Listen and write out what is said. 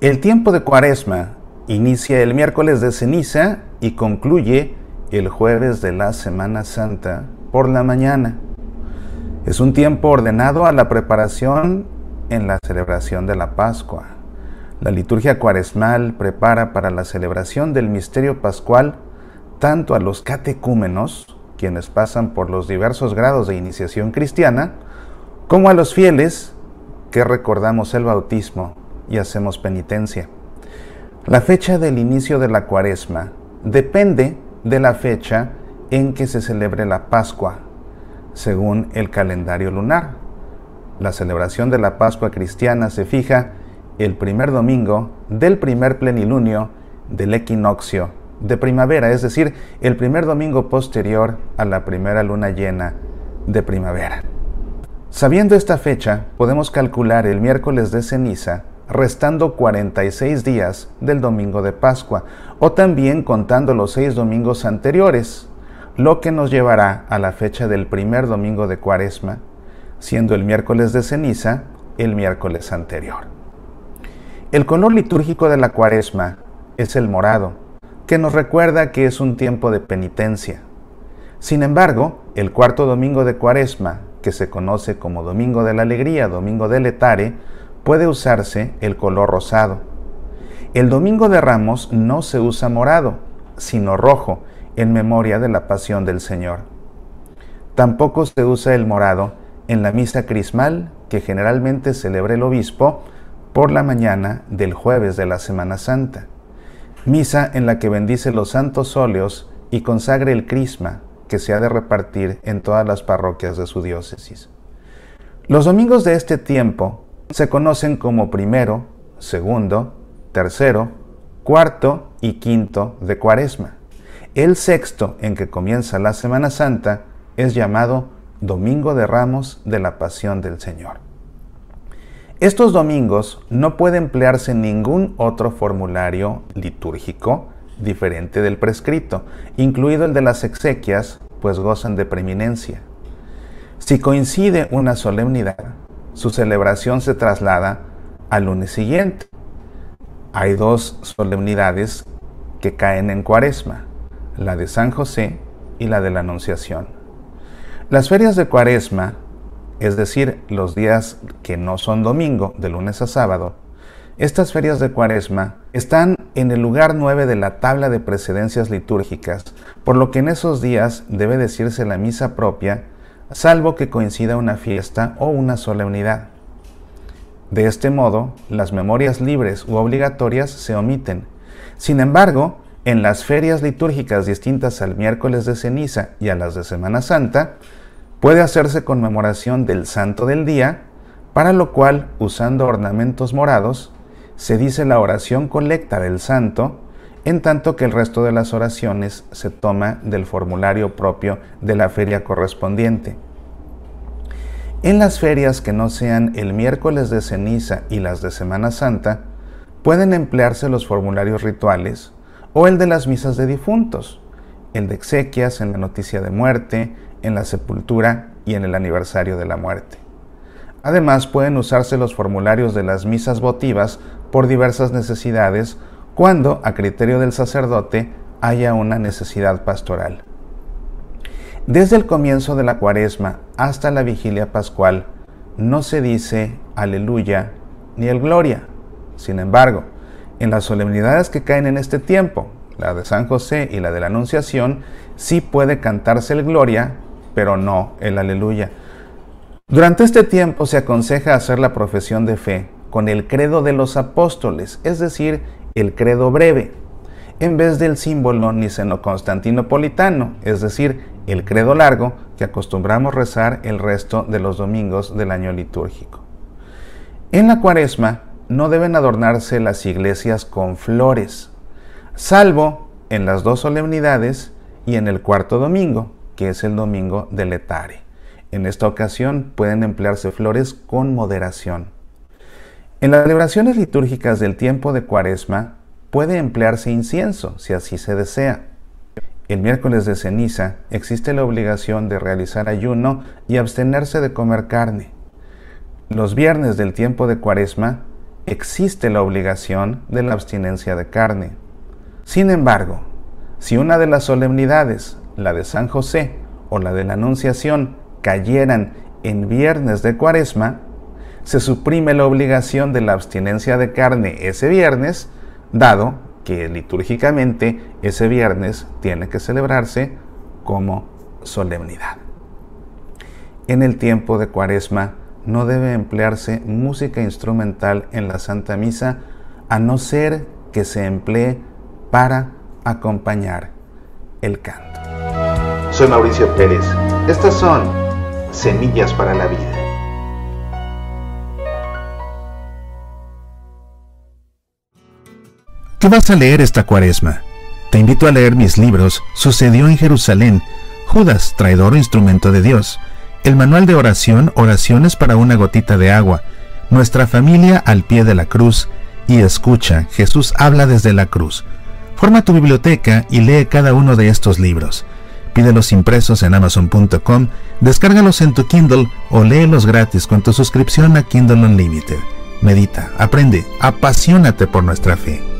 El tiempo de Cuaresma inicia el miércoles de ceniza y concluye el jueves de la Semana Santa por la mañana. Es un tiempo ordenado a la preparación en la celebración de la Pascua. La liturgia cuaresmal prepara para la celebración del misterio pascual tanto a los catecúmenos, quienes pasan por los diversos grados de iniciación cristiana, como a los fieles que recordamos el bautismo y hacemos penitencia. La fecha del inicio de la cuaresma depende de la fecha en que se celebre la Pascua, según el calendario lunar. La celebración de la Pascua cristiana se fija el primer domingo del primer plenilunio del equinoccio de primavera, es decir, el primer domingo posterior a la primera luna llena de primavera. Sabiendo esta fecha, podemos calcular el miércoles de ceniza restando 46 días del domingo de Pascua, o también contando los seis domingos anteriores, lo que nos llevará a la fecha del primer domingo de Cuaresma, siendo el miércoles de ceniza el miércoles anterior. El color litúrgico de la Cuaresma es el morado, que nos recuerda que es un tiempo de penitencia. Sin embargo, el cuarto domingo de Cuaresma, que se conoce como Domingo de la Alegría, Domingo del Etare, puede usarse el color rosado. El domingo de Ramos no se usa morado, sino rojo, en memoria de la pasión del Señor. Tampoco se usa el morado en la misa crismal que generalmente celebra el obispo por la mañana del jueves de la Semana Santa. Misa en la que bendice los santos óleos y consagre el crisma que se ha de repartir en todas las parroquias de su diócesis. Los domingos de este tiempo se conocen como primero, segundo, tercero, cuarto y quinto de cuaresma. El sexto en que comienza la Semana Santa es llamado Domingo de Ramos de la Pasión del Señor. Estos domingos no puede emplearse ningún otro formulario litúrgico diferente del prescrito, incluido el de las exequias, pues gozan de preeminencia. Si coincide una solemnidad, su celebración se traslada al lunes siguiente. Hay dos solemnidades que caen en cuaresma, la de San José y la de la Anunciación. Las ferias de cuaresma, es decir, los días que no son domingo, de lunes a sábado, estas ferias de cuaresma están en el lugar 9 de la tabla de precedencias litúrgicas, por lo que en esos días debe decirse la misa propia salvo que coincida una fiesta o una solemnidad. De este modo, las memorias libres u obligatorias se omiten. Sin embargo, en las ferias litúrgicas distintas al miércoles de ceniza y a las de Semana Santa, puede hacerse conmemoración del santo del día, para lo cual, usando ornamentos morados, se dice la oración colecta del santo, en tanto que el resto de las oraciones se toma del formulario propio de la feria correspondiente. En las ferias que no sean el miércoles de ceniza y las de Semana Santa, pueden emplearse los formularios rituales o el de las misas de difuntos, el de exequias en la noticia de muerte, en la sepultura y en el aniversario de la muerte. Además, pueden usarse los formularios de las misas votivas por diversas necesidades cuando, a criterio del sacerdote, haya una necesidad pastoral. Desde el comienzo de la cuaresma hasta la vigilia pascual, no se dice aleluya ni el gloria. Sin embargo, en las solemnidades que caen en este tiempo, la de San José y la de la Anunciación, sí puede cantarse el gloria, pero no el aleluya. Durante este tiempo se aconseja hacer la profesión de fe con el credo de los apóstoles, es decir, el credo breve. en vez del símbolo niceno-constantinopolitano, es decir, el credo largo que acostumbramos rezar el resto de los domingos del año litúrgico. En la cuaresma no deben adornarse las iglesias con flores, salvo en las dos solemnidades y en el cuarto domingo, que es el domingo del Etare. En esta ocasión pueden emplearse flores con moderación. En las celebraciones litúrgicas del tiempo de Cuaresma puede emplearse incienso, si así se desea. El miércoles de ceniza existe la obligación de realizar ayuno y abstenerse de comer carne. Los viernes del tiempo de Cuaresma existe la obligación de la abstinencia de carne. Sin embargo, si una de las solemnidades, la de San José o la de la Anunciación, cayeran en viernes de Cuaresma, se suprime la obligación de la abstinencia de carne ese viernes, dado que litúrgicamente ese viernes tiene que celebrarse como solemnidad. En el tiempo de Cuaresma no debe emplearse música instrumental en la Santa Misa a no ser que se emplee para acompañar el canto. Soy Mauricio Pérez. Estas son Semillas para la Vida. ¿Qué vas a leer esta cuaresma? Te invito a leer mis libros Sucedió en Jerusalén, Judas, traidor o instrumento de Dios, el manual de oración Oraciones para una gotita de agua, Nuestra familia al pie de la cruz y Escucha, Jesús habla desde la cruz. Forma tu biblioteca y lee cada uno de estos libros. Pídelos impresos en amazon.com, descárgalos en tu Kindle o léelos gratis con tu suscripción a Kindle Unlimited. Medita, aprende, apasionate por nuestra fe.